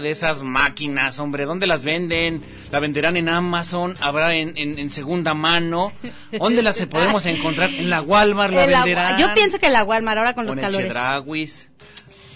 Una de esas máquinas, hombre. ¿Dónde las venden? ¿La venderán en Amazon? ¿Habrá en, en- en segunda mano? ¿Dónde las podemos encontrar? ¿En la Walmart la venderán? Yo pienso que la Walmart ahora con ¿O los en calores. Chedrauis?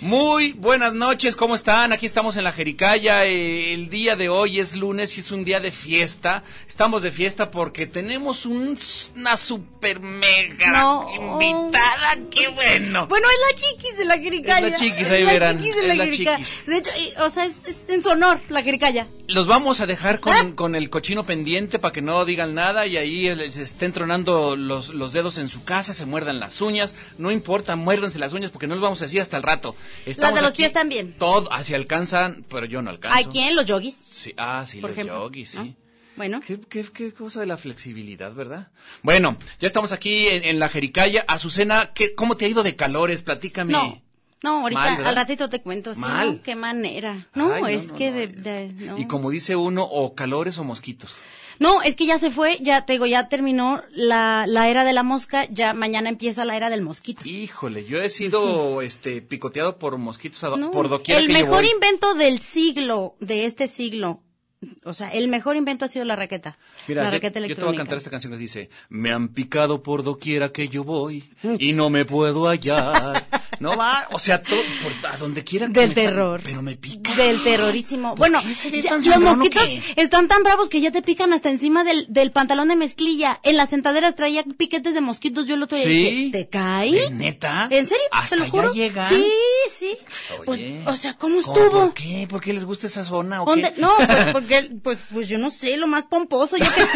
Muy buenas noches, ¿cómo están? Aquí estamos en la Jericaya. eh, el día de hoy es lunes y es un día de fiesta. Estamos de fiesta porque tenemos un- una super mega No. invitada. ¡Qué bueno! Bueno, es la chiquis de la Jericaya. Es la chiquis, Es ahí la verán, chiquis de es la la Jericaya. chiquis. De hecho, o sea, es, es en su honor la Jericaya. Los vamos a dejar con, con el cochino pendiente para que no digan nada y ahí se estén tronando los, los dedos en su casa, se muerdan las uñas. No importa, muérdanse las uñas porque no los vamos a decir hasta el rato. Estamos de los aquí, pies también. Todo, así alcanzan, pero yo no alcanzo. ¿Hay quién? Los yogis. Sí, ah, sí, Por los ejemplo, yogis, sí. ¿no? Bueno. ¿Qué, qué, qué cosa de la flexibilidad, ¿verdad? Bueno, ya estamos aquí en, en la Jericaya. Azucena, ¿qué, ¿cómo te ha ido de calores? Platícame. No. No, ahorita, Mal, al ratito te cuento. sí, Mal. ¿no? Qué manera. No, Ay, no, es no, que de, de-. Y como dice uno, o calores o mosquitos. No, es que ya se fue, ya te digo, ya terminó la, la era de la mosca, ya mañana empieza la era del mosquito. Híjole, yo he sido este picoteado por mosquitos a do- No, por doquiera el que yo mejor voy. invento del siglo, de este siglo, o sea, el mejor invento ha sido la raqueta. Mira, la yo, raqueta yo te voy a cantar esta canción que dice, me han picado por doquiera que yo voy y no me puedo hallar. No va, o sea, to- por, a donde quiera que Del me- terror. Pero me pica. Del terrorísimo. Bueno, ya- los mosquitos están tan bravos que ya te pican hasta encima del, del pantalón de mezclilla. En las sentaderas traía piquetes de mosquitos. Yo el otro día ¿Sí? dije, ¿te cae? ¿De neta? ¿En serio? ¿Hasta ¿Te lo juro? llegan? Sí, sí. Pues, o sea, ¿cómo ¿cómo, estuvo? ¿Por qué? ¿Por qué les gusta esa zona o qué? No, pues porque, pues, pues yo no sé, lo más pomposo, yo qué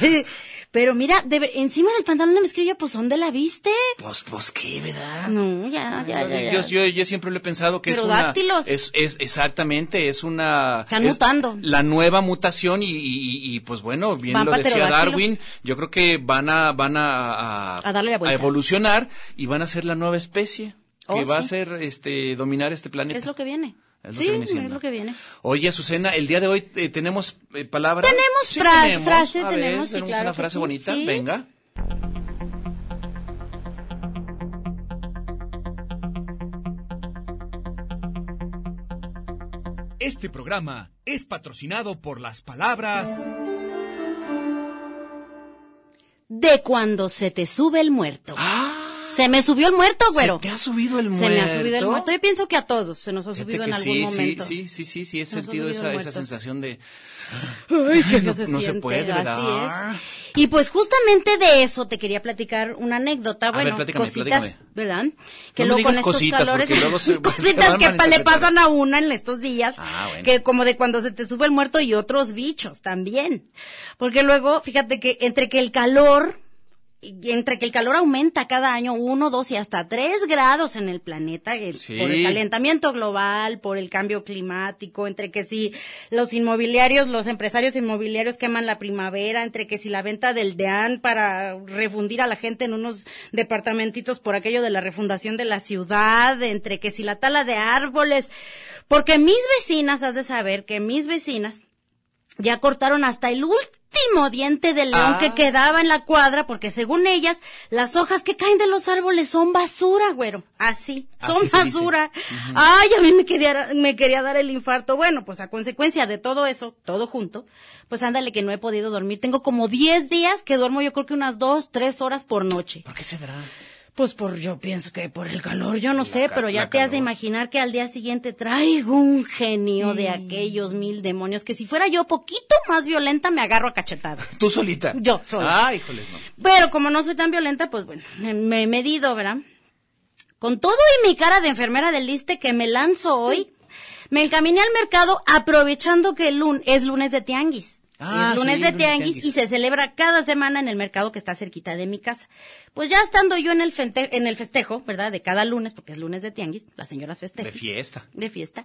sé. Pero mira, de encima del pantalón de mezclilla, pues ¿dónde la viste? Pues, pues, ¿qué, verdad? No, ya, ya, ya. ya. Yo, yo, yo siempre lo he pensado que es una... Es, es, exactamente, es una... Están es mutando. La nueva mutación y, y, y, pues bueno, bien Van lo decía. Darwin, yo creo que van a, van a, a, A darle la vuelta. evolucionar y van a ser la nueva especie que Oh, va a ser, este, dominar este planeta. Es lo que viene. Sí, lo que viene es lo que viene. Oye, Azucena, el día de hoy eh, tenemos eh, palabras. Tenemos, sí, fra tenemos frase, tenemos, tenemos una frase bonita. Venga. Este programa es patrocinado por las palabras. De cuando se te sube el muerto. Se me subió el muerto, güero. ¿Se te ha subido el muerto? Se me ha subido el muerto. Yo pienso que a todos se nos ha subido que en algún sí, momento. Sí, sí, sí, sí, he sentido esa, esa sensación de... Ay, qué no- se no puede, ¿verdad? Así es. Y pues justamente de eso te quería platicar una anécdota, A ver, bueno, platícame, cositas, platícame. ¿verdad? luego cositas, porque luego se- se cositas van que pa- le pasan a una en estos días, Ah, bueno. que como de cuando se te sube el muerto y otros bichos también. Porque luego, fíjate que entre que el calor entre que el calor aumenta cada año uno, dos y hasta tres grados en el planeta eh, Sí. por el calentamiento global, por el cambio climático, entre que si los inmobiliarios, los empresarios inmobiliarios queman la primavera, entre que si la venta del DEAN para refundir a la gente en unos departamentitos por aquello de la refundación de la ciudad, entre que si la tala de árboles, porque mis vecinas, has de saber que mis vecinas ya cortaron hasta el último diente de león Ah. que quedaba en la cuadra, porque según ellas, las hojas que caen de los árboles son basura, güero. Así, son Así basura. Ay, a mí me quería, me quería dar el infarto. Bueno, pues a consecuencia de todo eso, todo junto, pues ándale que no he podido dormir. Tengo como 10 días que duermo yo creo que unas 2, 3 horas por noche. ¿Por qué se dará? Pues por, yo pienso que por el calor, yo no sé, pero ya te has de imaginar que al día siguiente traigo un genio de aquellos mil demonios que si fuera yo poquito más violenta me agarro a cachetadas. ¿Tú solita? Yo sola. Ah, híjoles, no. Pero como no soy tan violenta, pues bueno, me, me he medido, ¿verdad? Con todo y mi cara de enfermera del liste que me lanzo hoy, me encaminé al mercado aprovechando que el lun es lunes de tianguis. Ah, es lunes sí, de tianguis tianguis. y se celebra cada semana en el mercado que está cerquita de mi casa. Pues ya estando yo en el, fente- en el festejo, ¿verdad? De cada lunes, porque es lunes de tianguis, las señoras festejan De fiesta. de fiesta.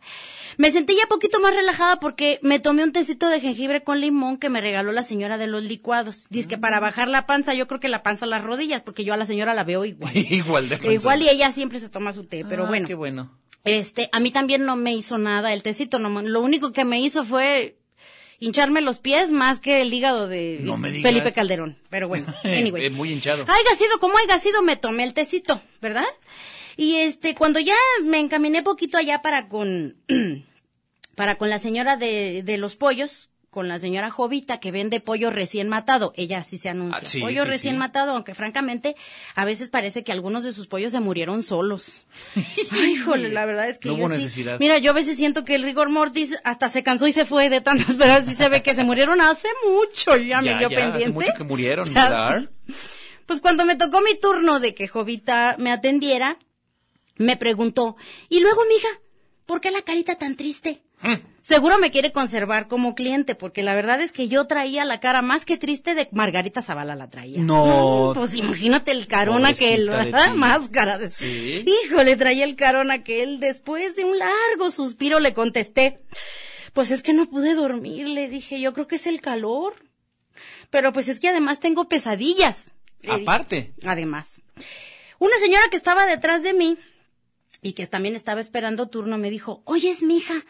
Me sentí ya poquito más relajada porque me tomé un tecito de jengibre con limón que me regaló la señora de los licuados. Dice que para bajar la panza, yo creo que la panza a las rodillas, porque yo a la señora la veo igual. Igual de igual y ella siempre se toma su té, pero Ah, bueno. Qué bueno. Este, a mí también no me hizo nada el tecito, no, lo único que me hizo fue hincharme los pies más que el hígado de No me digas. Felipe Calderón. Pero bueno, anyway. Muy hinchado. Haiga sido como haya sido, me tomé el tecito, ¿verdad? Y este, cuando ya me encaminé poquito allá para con, para con la señora de, de los pollos, con la señora Jovita que vende pollo recién matado. Ella sí se anuncia. Ah, sí, pollo sí, recién sí. matado, aunque francamente a veces parece que algunos de sus pollos se murieron solos. Ay, híjole, la verdad es que No yo hubo necesidad. Mira, yo a veces siento que el rigor mortis hasta se cansó y se fue de tantas, pero sí se ve que se murieron hace mucho. Ya, me dio ya, pendiente. Hace mucho que murieron, Ya, ¿verdad? Pues cuando me tocó mi turno de que Jovita me atendiera, me preguntó, y luego, mija, ¿por qué la carita tan triste? Hmm. Seguro me quiere conservar como cliente, porque la verdad es que yo traía la cara más que triste de Margarita Zavala la traía. No. pues imagínate el carón aquel. Máscara. De... Sí. Híjole, traía el carón aquel. Después de un largo suspiro le contesté, pues es que no pude dormir, le dije, yo creo que es el calor. Pero pues es que además tengo pesadillas. dije. Aparte. Además. Una señora que estaba detrás de mí y que también estaba esperando turno me dijo, oye, es mi hija.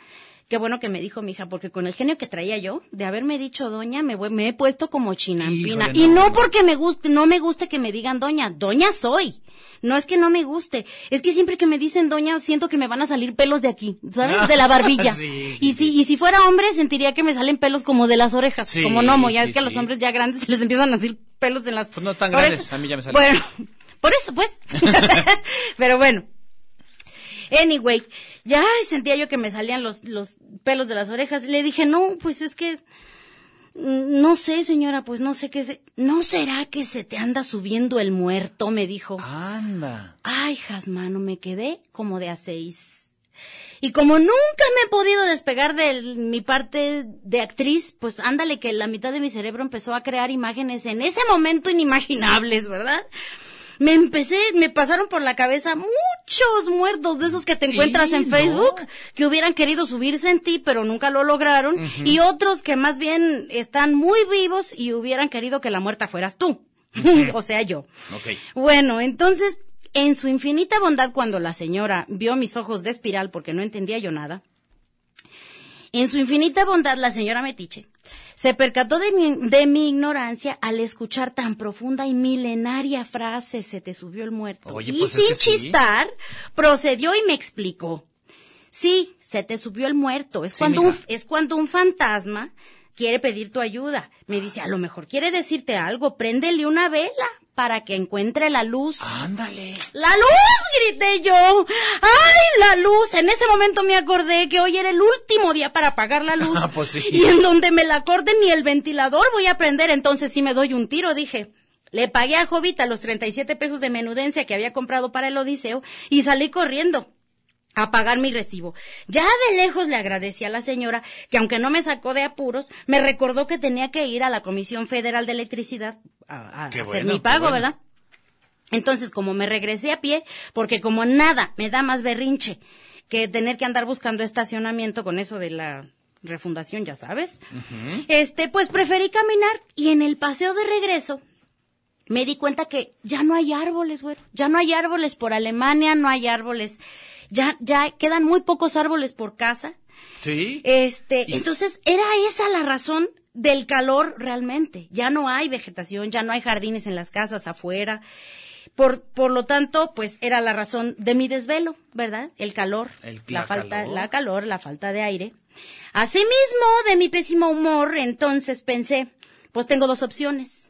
Qué bueno que me dijo mi hija, porque con el genio que traía yo, de haberme dicho doña, me, voy- me he puesto como chinampina. Híjole, y no. no porque me guste, no me guste que me digan doña, doña soy. No es que no me guste, es que siempre que me dicen doña, siento que me van a salir pelos de aquí, ¿sabes? De la barbilla. Sí, y si, y si fuera hombre, sentiría que me salen pelos como de las orejas, Sí, como gnomo, ya sí, es que a los hombres ya grandes se les empiezan a salir pelos en las Pues no tan orejas. grandes, a mí ya me salen. Bueno, por eso, pues. Pero bueno. Anyway, ya sentía yo que me salían los, los pelos de las orejas. Le dije, no, pues es que, mm, no sé, señora, pues no sé qué se, ¿no será que se te anda subiendo el muerto? Me dijo. Anda. Ay, Jasmano, me quedé como de a seis. Y como nunca me he podido despegar de mi parte de actriz, pues ándale que la mitad de mi cerebro empezó a crear imágenes en ese momento inimaginables, ¿verdad? Me empecé, me pasaron por la cabeza muchos muertos de esos que te encuentras Sí, en no. Facebook, que hubieran querido subirse en ti, pero nunca lo lograron, y otros que más bien están muy vivos y hubieran querido que la muerta fueras tú. o sea, yo. Bueno, entonces, en su infinita bondad, cuando la señora vio mis ojos de espiral porque no entendía yo nada, en su infinita bondad, la señora Metiche se percató de mi, de mi ignorancia al escuchar tan profunda y milenaria frase, se te subió el muerto. Oye, y pues es sin sí. chistar, procedió y me explicó. Sí, se te subió el muerto. Es Sí, cuando un, es cuando un fantasma quiere pedir tu ayuda. Me dice, a lo mejor quiere decirte algo, préndele una vela para que encuentre la luz. Ándale. ¡La luz! grité yo. ¡Ay, la luz! En ese momento me acordé que hoy era el último día para apagar la luz. Ah, pues sí. Y en donde me la corten ni el ventilador voy a prender, entonces sí me doy un tiro, dije. Le pagué a Jovita los 37 pesos de menudencia que había comprado para el Odiseo y salí corriendo a pagar mi recibo. Ya de lejos le agradecí a la señora que aunque no me sacó de apuros, me recordó que tenía que ir a la Comisión Federal de Electricidad a, hacer bueno, mi pago, bueno. ¿verdad? Entonces, como me regresé a pie, porque como nada me da más berrinche que tener que andar buscando estacionamiento con eso de la refundación, ya sabes, este, pues preferí caminar y en el paseo de regreso me di cuenta que ya no hay árboles, güey. Ya no hay árboles por Alemania, no hay árboles. Ya, ya quedan muy pocos árboles por casa. Sí. Este, Y- entonces era esa la razón del calor realmente. Ya no hay vegetación, ya no hay jardines en las casas afuera. Por, por lo tanto, pues era la razón de mi desvelo, ¿verdad? El calor, El- la, la falta, calor. la calor, la falta de aire. Asimismo, de mi pésimo humor, entonces pensé, pues tengo dos opciones.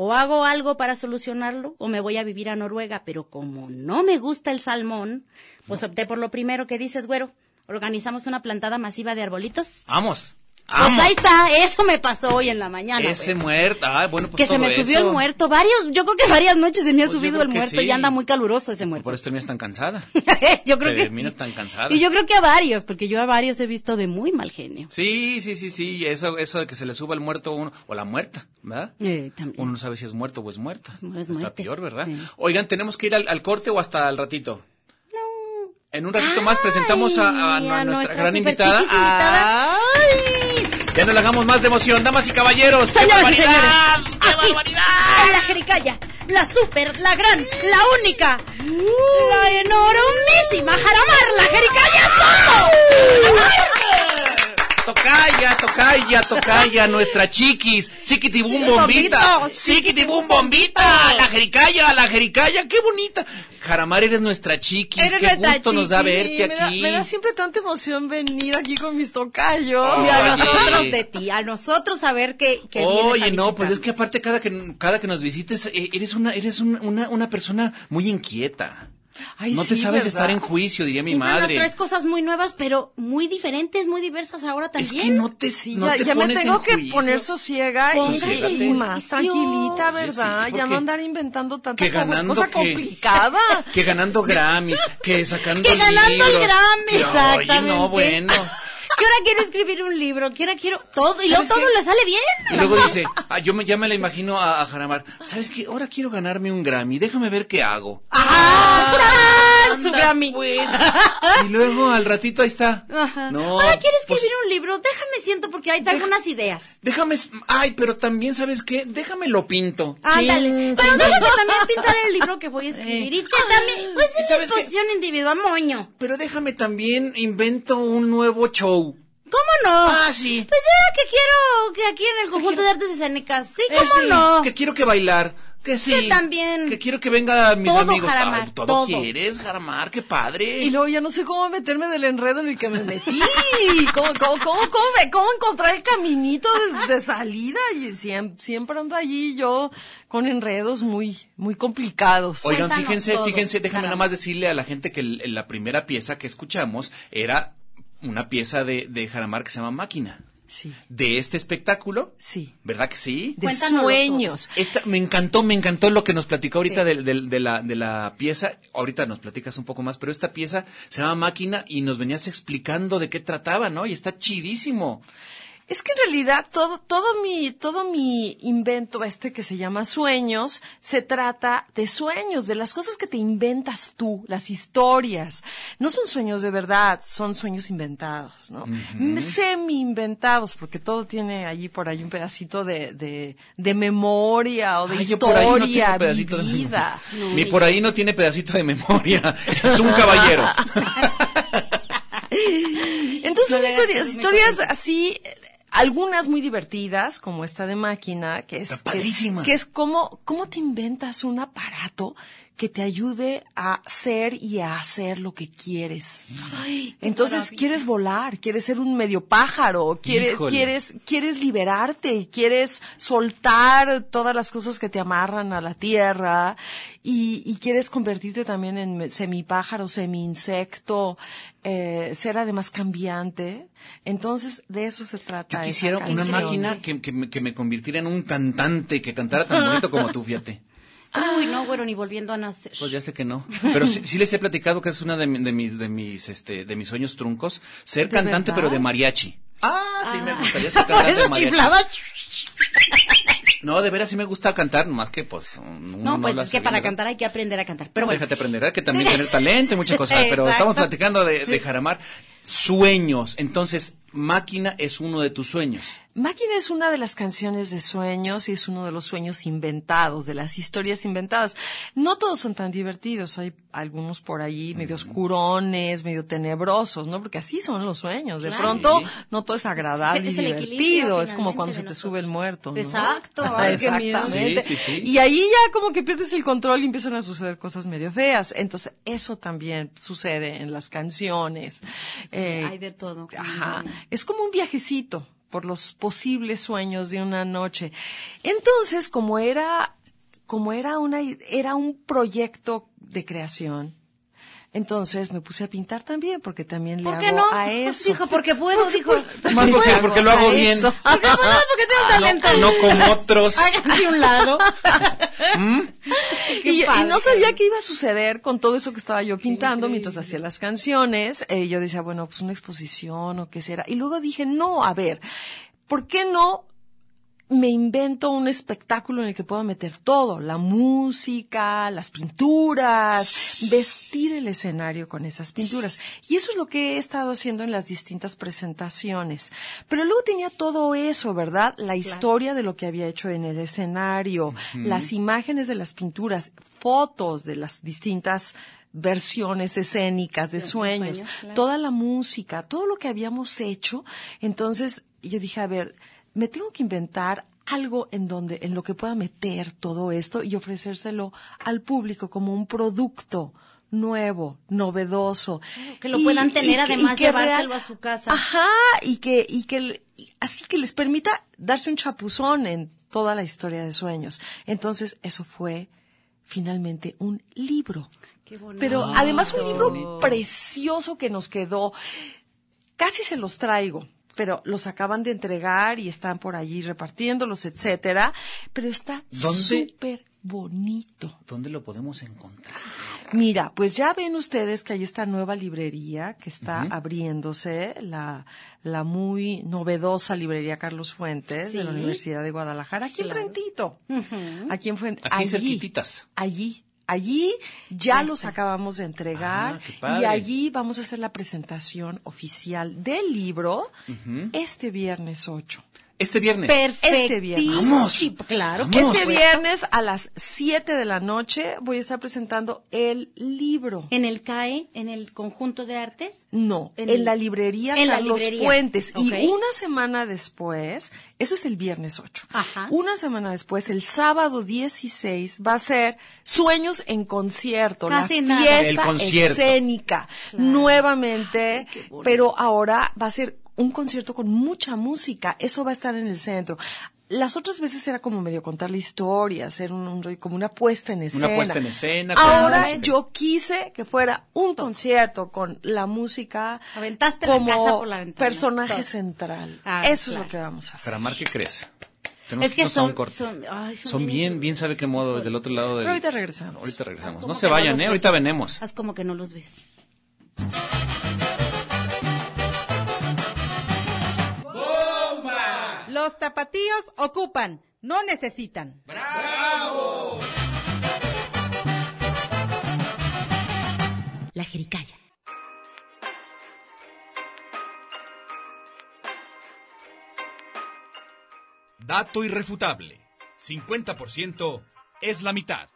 O hago algo para solucionarlo, o me voy a vivir a Noruega, pero como no me gusta el salmón, pues opté por lo primero que dices, güero. Organizamos una plantada masiva de arbolitos. Vamos. Pues Vamos. ahí está, eso me pasó hoy en la mañana. Ese muerto. Ah, bueno, pues que se me subió eso. el muerto. Varios, yo creo que varias noches se me ha Pues subido el muerto sí. y anda muy caluroso ese muerto. Por eso terminas tan cansada. yo creo que terminas sí. tan cansada. Y yo creo que a varios, porque yo a varios he visto de muy mal genio. Sí, sí, sí, sí. Eso, eso de que se le suba el muerto a uno, o la muerta, ¿verdad? Eh, también. Uno no sabe si es muerto o es muerta. Es Está peor, ¿verdad? Sí. Oigan, ¿tenemos que ir al, al corte o hasta el ratito? No. En un ratito más presentamos a, a- a Ay, nuestra, gran invitada. invitada. ¡Ay! Ya no le hagamos más de emoción, damas y caballeros. ¡Qué Señoras y barbaridad! señores, ¡Qué aquí, barbaridad! en la Jericaya, la super, la gran, la única, la enormísima Jaramar, la Jericaya Tocaya, tocaya, tocaya, nuestra chiquis, siquitibum bombita, siquitibum bombita, la jericaya, la jericaya, qué bonita. Jaramar, eres nuestra chiquis, Eres qué gusto nos da verte me da, aquí. me da siempre tanta emoción venir aquí con mis tocayos. Y a Oye. nosotros de ti, a nosotros saber que, que vienes a Oye, no, pues es que aparte cada que cada que nos visites eh, eres una eres un- una una persona muy inquieta. Ay, no te sí, sabes ¿verdad? estar en juicio, diría mi Siempre nos madre. traes cosas muy nuevas, pero muy diferentes, muy diversas ahora Es también. que no te Sí, no ya, te ya me pones tengo en que juicio. poner sosiega y, Póngase y más tranquilita, ¿verdad? sí, ya no andar inventando tanta que ganando cosa que, complicada. que ganando Grammys, que sacando Que ganando el libros. Grammy, Que, Oye, exactamente. no, bueno. Que ahora quiero escribir un libro, que ahora quiero todo, y luego ¿Sabes todo qué? le sale bien. Y luego dice, ah, yo me, ya me la imagino a, a Jaramar, ¿sabes qué? Ahora quiero ganarme un Grammy, déjame ver qué hago. ¡Ah! Su Grammy. pues. Y luego al ratito ahí está. Ajá. No, ahora quiero pues, escribir un libro, déjame siento porque hay algunas ideas. Déjame, ay, pero también, ¿sabes qué? Déjame lo pinto. Ándale. Pero déjame también pintar el libro que voy a escribir. Y que también, pues ¿y es una qué? exposición individual, moño. Pero déjame también invento un nuevo show. ¿Cómo no? Ah, sí. Pues yo que quiero que aquí en el conjunto de artes escénicas. Sí, ¿cómo Eh, sí, no? Que quiero que bailar. Que sí. Que también. Que quiero que vengan mis Todo, amigos. Jaramar, Ay, todo, todo. quieres, Jaramar, qué padre. Y luego ya no sé cómo meterme del enredo en el que me metí. ¿Cómo, cómo, cómo, cómo, me- cómo encontrar el caminito de, de salida? Y siempre, siempre ando allí yo con enredos muy, muy complicados. Oigan, Cuéntanos fíjense, todo, fíjense, déjame Jaramar. nada más decirle a la gente que la primera pieza que escuchamos era una pieza de, de Jaramar que se llama Máquina. Sí, De este espectáculo. sí. ¿Verdad que sí? De sueños. Esta, me encantó, me encantó lo que nos platicó ahorita Sí. del- de, la, de la pieza. Ahorita nos platicas un poco más, pero esta pieza se llama Máquina y nos venías explicando de qué trataba, ¿no? Y está chidísimo. Es que en realidad todo, todo mi, todo mi invento este que se llama sueños, se trata de sueños, de las cosas que te inventas tú, las historias. No son sueños de verdad, son sueños inventados, ¿no? Semi inventados, porque todo tiene allí por ahí un pedacito de, de, de memoria o de Ay, no historia pedacito de memoria. Ni por ahí no tiene pedacito de memoria. es un caballero. Entonces No son historias, historias así, algunas muy divertidas, como esta de máquina, que es, Está que que es cómo, cómo te inventas un aparato que te ayude a ser y a hacer lo que quieres. Ay, Entonces maravilla. quieres volar, quieres ser un medio pájaro, quieres, Híjole. quieres, quieres liberarte, quieres soltar todas las cosas que te amarran a la tierra y, y quieres convertirte también en semipájaro, semi-insecto, eh, ser además cambiante. Entonces de eso se trata. Yo quisiera una canción. máquina que, que me, que me convirtiera en un cantante que cantara tan bonito como tú, fíjate. Uy, no, bueno, ni volviendo a nacer. Pues ya sé que no. Pero sí, sí les he platicado que es una de, mi- de mis, de mis, este, de mis sueños truncos, ser ¿De cantante verdad? pero de mariachi. Ah, sí me gustaría ser cantante Por eso de chiflabas. No, de veras sí me gusta cantar, más que pues uno No, pues lo es que para cantar hay que aprender a cantar. Pero bueno, Déjate aprender, hay que también tener talento y muchas cosas, pero estamos platicando de, de Jaramar. Sueños, entonces, Máquina es uno de tus sueños. Máquina es una de las canciones de sueños y es uno de los sueños inventados, de las historias inventadas. No todos son tan divertidos, hay algunos por allí medio oscurones, medio tenebrosos, ¿no? Porque así son los sueños. De Claro. pronto, no todo es agradable Es y divertido. Es como cuando se te nosotros. sube el muerto, ¿no? Exacto, ay. Exactamente. Sí, sí, sí. Y ahí ya como que pierdes el control y empiezan a suceder cosas medio feas. Entonces, eso también sucede en las canciones. Eh, hay de todo. Ajá. Es como un viajecito por los posibles sueños de una noche. Entonces, como era, como era una, era un proyecto de creación, entonces me puse a pintar también, porque también le ¿Por hago qué no? a eso. Dijo, porque puedo, dijo. Más porque, hago porque lo hago a bien. eso. ¿Por qué puedo? Porque tengo talento. No como otros. Háganse un lado. y, y no sabía qué iba a suceder con todo eso que estaba yo pintando mientras hacía las canciones. Eh, yo decía, bueno, pues una exposición o qué será. Y luego dije, no, a ver, ¿por qué no me invento un espectáculo en el que pueda meter todo, la música, las pinturas, vestir el escenario con esas pinturas. Y eso es lo que he estado haciendo en las distintas presentaciones. Pero luego tenía todo eso, ¿verdad? La historia de lo que había hecho en el escenario, las imágenes de las pinturas, fotos de las distintas versiones escénicas de De sueños, sueños, claro. toda la música, todo lo que habíamos hecho. Entonces yo dije, a ver, me tengo que inventar algo en donde, en lo que pueda meter todo esto y ofrecérselo al público como un producto nuevo, novedoso. que lo Y- puedan tener, además, que llevárselo real- a su casa. Ajá, y que, y que, y así que les permita darse un chapuzón en toda la historia de sueños. Entonces, eso fue finalmente un libro. Qué bonito. Pero además un libro precioso que nos quedó. Casi se los traigo, pero los acaban de entregar y están por allí repartiéndolos, etcétera. Pero está súper bonito. ¿Dónde lo podemos encontrar? Mira, pues ya ven ustedes que hay esta nueva librería que está abriéndose, la, la muy novedosa librería Carlos Fuentes de la. Universidad de Guadalajara, aquí Claro. enfrentito. Aquí en Fuente, Aquí allí, cerquititas. Allí, allí ya los acabamos de entregar Ah, y allí vamos a hacer la presentación oficial del libro este viernes 8. Este viernes. Perfecto. Este viernes. Vamos. Sí, claro. Vamos. Este viernes a las 7 de la noche voy a estar presentando el libro. En el CAE, en el conjunto de artes. No, En en, el- la librería en la Carlos librería. Fuentes. Y una semana después, eso es el viernes 8. Ajá. Una semana después, el sábado 16, va a ser Sueños en concierto, Casi la nada. fiesta El concierto. escénica. Nuevamente, pero ahora va a ser un concierto con mucha música. Eso va a estar en el centro. Las otras veces era como medio contar la historia, hacer un, un como una puesta en escena. puesta en escena con Ahora música. yo quise que fuera un concierto con la música Aventaste la como casa por la ventana. personaje Todo. central. Ah, Eso es lo que vamos a hacer. Jaramar, ¿qué crees? Tenemos Es que son- son- ay, son Son bien- bien, bien sabe qué modo, desde el otro lado del... Pero ahorita regresamos. Ahorita regresamos. Como No que se vayan, ¿eh? ves. Ahorita venemos. Haz como que no los ves. Los tapatíos ocupan, no necesitan. La jericaya. Dato irrefutable. 50% es la mitad.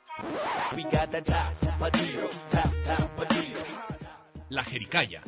La jericaya.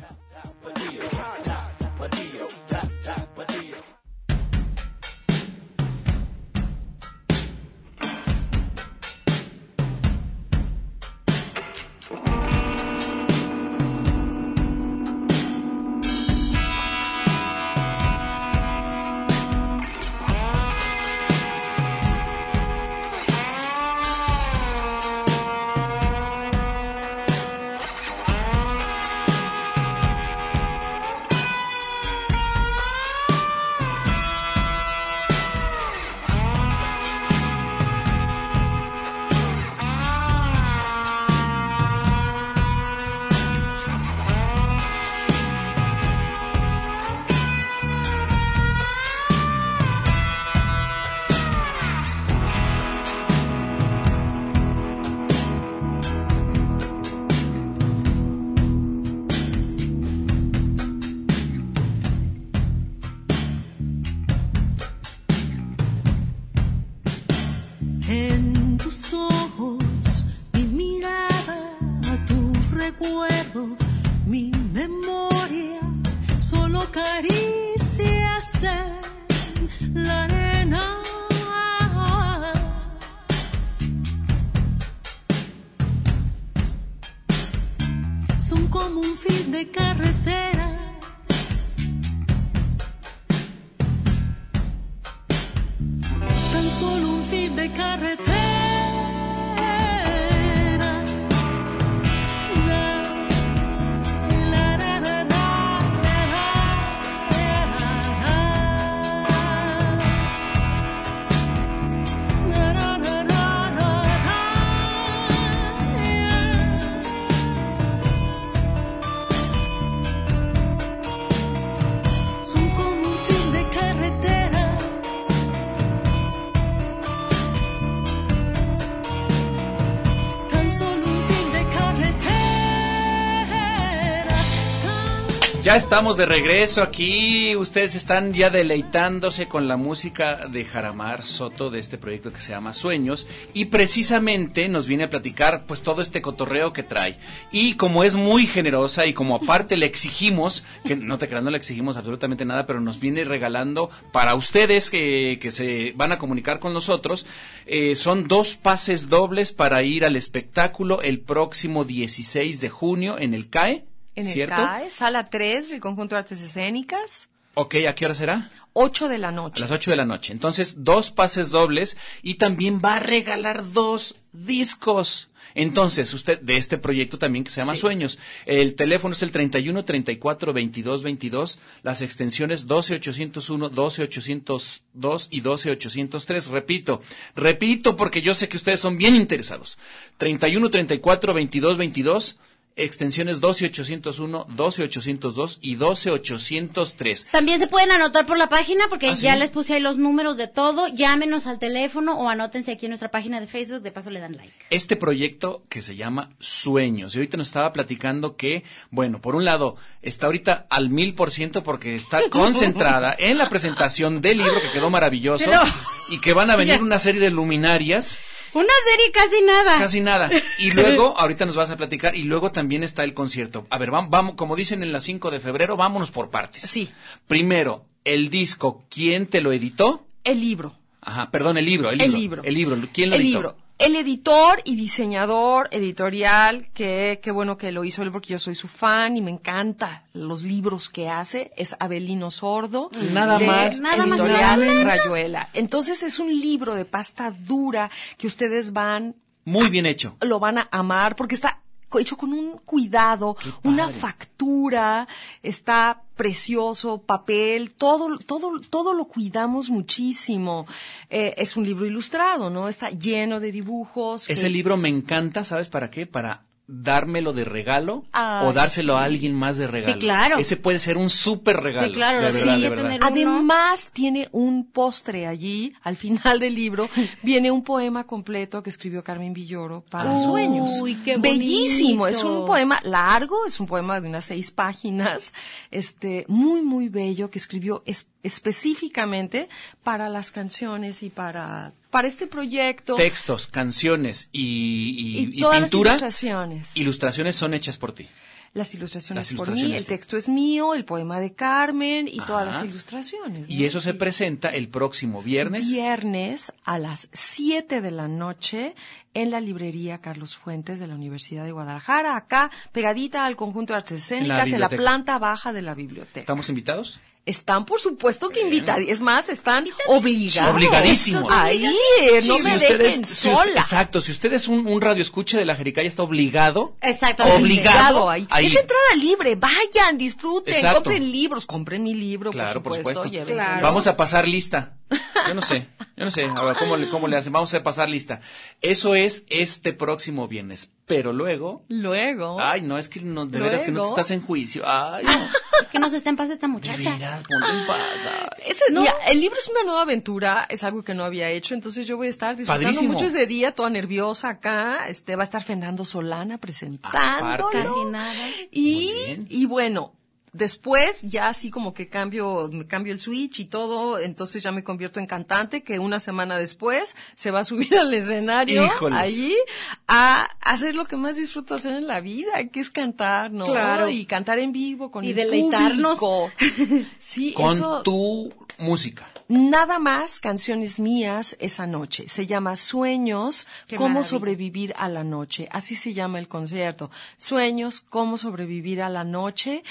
Estamos de regreso aquí. Ustedes están ya deleitándose con la música de Jaramar Soto de este proyecto que se llama Sueños. Y precisamente nos viene a platicar pues todo este cotorreo que trae. Y como es muy generosa y como aparte le exigimos, que no te creas, no le exigimos absolutamente nada, pero nos viene regalando para ustedes que, que se van a comunicar con nosotros, eh, son dos pases dobles para ir al espectáculo el próximo 16 de junio en el CAE. En el ¿Cierto? CAE, sala 3 del Conjunto de Artes Escénicas, Ok, ¿a qué hora será? 8 de la A noche. las 8 de la noche. Entonces, dos pases dobles y también va a regalar dos discos. Entonces, usted de este proyecto también que se llama Sueños. El teléfono es el 31 34 22 22, las extensiones 12 801, 12 802 y 12 803. Repito, repito porque yo sé que ustedes son bien interesados. 31 34 22 22 extensiones 12801, 12802 y 12803. También se pueden anotar por la página porque ¿Ah, ya sí? les puse ahí los números de todo. Llámenos al teléfono o anótense aquí en nuestra página de Facebook. De paso le dan like. este proyecto que se llama Sueños. Y ahorita nos estaba platicando que, bueno, por un lado, está ahorita al mil por ciento porque está concentrada en la presentación del libro que quedó maravilloso Pero- y que van a venir una serie de luminarias, Una serie casi nada. casi nada. Y luego, ahorita nos vas a platicar, y luego también está el concierto. A ver, vamos, vamos como dicen en la 5 de febrero, vámonos por partes. Sí. Primero, el disco, ¿quién te lo editó? El libro. Ajá, perdón, el libro, el libro. El libro, ¿quién lo el editó? libro. El editor y diseñador editorial, que qué bueno que lo hizo él porque yo soy su fan y me encanta los libros que hace, es Abelino Sordo. Nada de más. Nada más, Editorial nada menos. Rayuela. Entonces es un libro de pasta dura que ustedes van Muy bien hecho. lo van a amar porque está hecho con un cuidado, una factura, está precioso, papel, todo, todo, todo lo cuidamos muchísimo. Eh, es un libro ilustrado, ¿no? Está lleno de dibujos. Ese que- libro me encanta, ¿sabes para qué? Para dármelo de regalo Ay, o dárselo a sí. alguien más de regalo. Sí, claro. Ese puede ser un súper regalo. Sí, claro, De sí, verdad, de que verdad. tener- Además, tiene un postre allí, al final del libro, viene un poema completo que escribió Carmen Villoro para Uy, sueños. qué Bellísimo, bonito. es un poema largo, es un poema de unas seis páginas, este, muy, muy bello, que escribió es- específicamente para las canciones y para, para este proyecto. Textos, canciones y, y- Y y todas las pintura. ilustraciones. Ilustraciones son hechas por ti. Las ilustraciones, Las por mí, ilustraciones el texto es mío, el poema de Carmen y todas Ajá. las ilustraciones. Y ¿no? eso se presenta el próximo viernes. Viernes a las 7 de la noche en la librería Carlos Fuentes de la Universidad de Guadalajara, acá pegadita al conjunto de artes escénicas en la, biblioteca. planta baja de la biblioteca. ¿Estamos invitados? Están, por supuesto, que invitados. Es más, están obligados. Obligadísimos. Ahí, no me si ustedes- dejen si usted- sola. exacto, si usted es un, un radio escucha de la Jericaya, está obligado. Exactamente. Obligado. ahí. Es entrada libre, vayan, disfruten, Exacto. compren libros, compren mi libro, Claro, por por supuesto. Claro. Vamos a pasar lista. Yo no sé, yo no sé. Ahora, ¿cómo le, cómo le hacen? Vamos a pasar lista. Eso es este próximo viernes. Pero luego. Luego. Ay, no, es que no, de veras que no te Luego. estás en juicio. Ay, no. Es que no se está en paz esta muchacha. veras, ponte en paz. ay. Ese día, el libro es una nueva aventura, es algo que no había hecho, entonces yo voy a estar disfrutando Padrísimo. mucho ese día, toda nerviosa acá, este va a estar Fernando Solana presentándolo. Aparte. Casi nada. Y, y bueno, después ya así como que cambio, me cambio el switch y todo, entonces ya me convierto en cantante que una semana después se va a subir al escenario Híjoles. allí a hacer lo que más disfruto hacer en la vida, que es cantar, ¿no? Claro. Y cantar en vivo con Y el deleitarnos. público. Sí, Con eso tu música. Nada más canciones mías esa noche. Se llama Sueños, Qué cómo maravilla. sobrevivir a la noche. Así se llama el concierto. Sueños, cómo sobrevivir a la noche.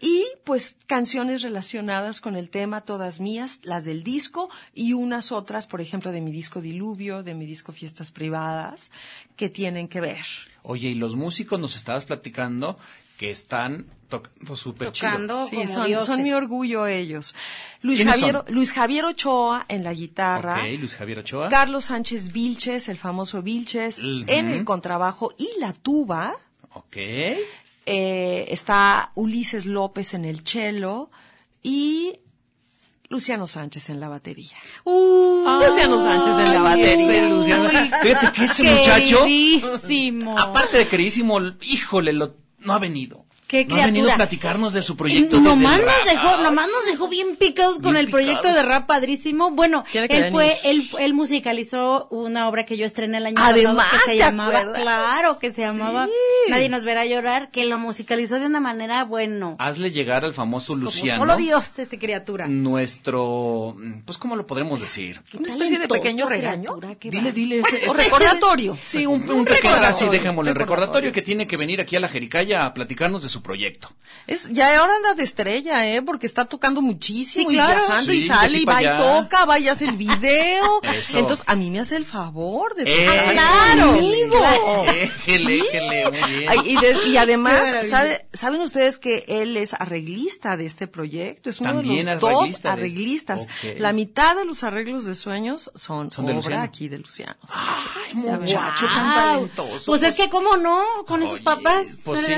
Y pues canciones relacionadas con el tema, todas mías, las del disco y unas otras, por ejemplo, de mi disco Diluvio, de mi disco Fiestas Privadas, que tienen que ver. Oye, y los músicos nos estabas platicando que están tocando súper chido. Tocando Sí, como son, dioses. son mi orgullo ellos. Luis ¿Quiénes Javier, son? Luis Javier Ochoa en la guitarra. Ok, Luis Javier Ochoa. Carlos Sánchez Vilches, el famoso Vilches, Ujú. en el contrabajo y la tuba. Ok. Eh, está Ulises López en el cello y Luciano Sánchez en la batería. Uh, Luciano Sánchez en la batería. Ese Luciano. Fíjate que ese muchacho, Queridísimo. aparte de queridísimo, híjole, lo- no ha venido. Qué no ha venido a criatura. platicarnos de su proyecto. de- nomás del nos dejó, nomás nos dejó bien picados con Bien el proyecto de rap padrísimo. Bueno, él fue, él, él musicalizó una obra que yo estrené el año Además, pasado que se ¿te llamaba, acuerdas? claro, que se llamaba Sí. Nadie nos verá llorar, que lo musicalizó de una manera, bueno, Hazle llegar al famoso como Luciano. solo Dios, esa criatura. Nuestro, pues, ¿cómo lo podremos decir? Una especie de pequeño regaño. Criatura, Dile, va. dile. ese- O recordatorio. Sí, un, un, Un pequeño, recordatorio. así dejémoslo, el Recordatorio. recordatorio que tiene que venir aquí a la Jericaya a platicarnos de su proyecto. Es, ya ahora anda de estrella, ¿eh? Porque está tocando muchísimo Sí, claro. y viajando Sí, y de sale y va y toca, va y hace el video. Eso. Entonces, a mí me hace el favor de ¡Eh! tocar claro. conmigo. Éjele, éjele, muy bien. Ay, y, de- y además, maravilla. ¿sabe- ¿saben ustedes que él es arreglista de este proyecto? Es uno También de los dos arreglista de este. arreglistas. La mitad de los arreglos de sueños son, Son de obra Luciano. aquí de Luciano. Ay, muchacho tan talentoso. Pues es que cómo no, con esos papás. Pues sí.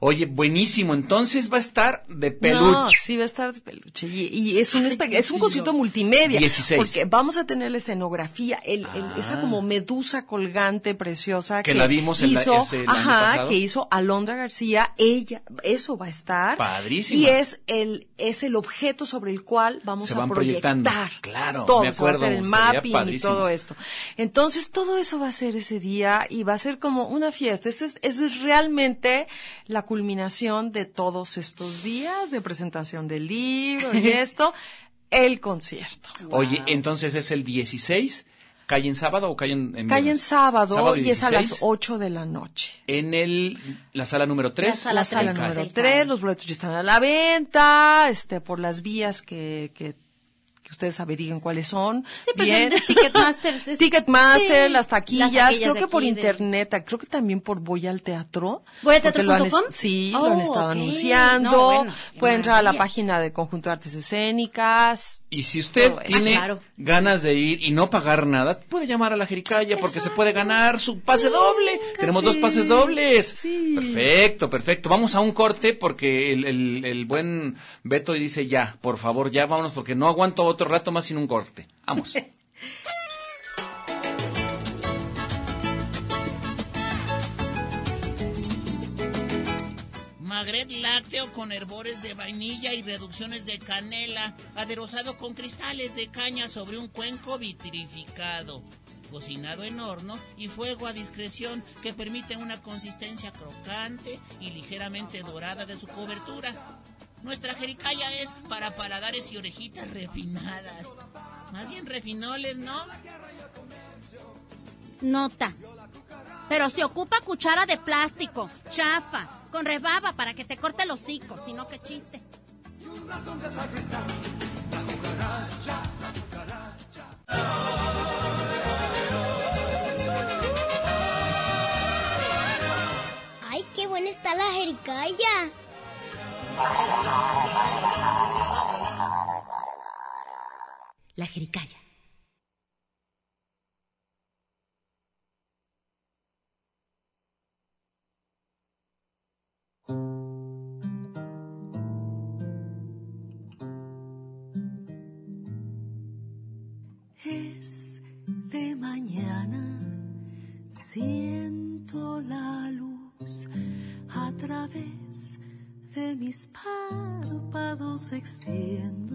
Oye, buenísimo. Entonces va a estar de No, peluche. sí va a estar de peluche. Y, y es un es un concierto multimedia. 16. Porque vamos a tener la escenografía, el, el- Ah. esa como medusa colgante preciosa Que que, la vimos en la- hizo, ese- el año ajá, que hizo Alondra García. Ella, eso va a estar. Padrísima. Y es el, es el objeto sobre el cual vamos Se a van proyectar. proyectando. Claro, todo, me se va a acuerdo, hacer el mapping y padrísimo. todo esto. Entonces, todo eso va a ser ese día y va a ser como una fiesta. Esa es, esa es realmente la culminación de todos estos días de presentación del libro y esto, el concierto. Oye, entonces es el 16. ¿Cae en sábado o cae en, en Cae en viernes? sábado, y es a 16, las 8 de la noche. En el, la sala número 3. La sala La sala tres. número Del 3, CAI. los boletos ya están a la venta, este, por las vías que, que, que ustedes averiguen cuáles son. Sí, pues Bien. Ticketmaster. es- Ticketmaster, Sí, las, taquillas, las taquillas creo que por de- internet, creo que también por Voy al Teatro. ¿Voy al porque lo han Sí, Oh, lo han estado ok. anunciando. No, bueno, qué Puede entrar a la página de Conjunto de Artes Escénicas. Y si usted tiene Ah, claro. ganas de ir y no pagar nada, puede llamar a la Jericaya porque se puede ganar su pase doble. Tenemos dos pases dobles. Sí. Perfecto, perfecto. Vamos a un corte porque el, el, el buen Beto dice ya, por favor, ya vámonos porque no aguanto otro rato más sin un corte. Vamos. Magret lácteo con herbores de vainilla y reducciones de canela, aderezado con cristales de caña sobre un cuenco vitrificado. cocinado en horno y fuego a discreción que permite una consistencia crocante y ligeramente dorada de su cobertura. Nuestra jericaya es para paladares y orejitas refinadas. Más bien refinoles, ¿no? Nota. Pero se ocupa cuchara de plástico, chafa, con rebaba para que te corte el hocico, si no, qué chiste. ¡Ay, qué buena está la jericaya! La jericaya. Es de mañana, siento la luz a través de mis párpados, extiendo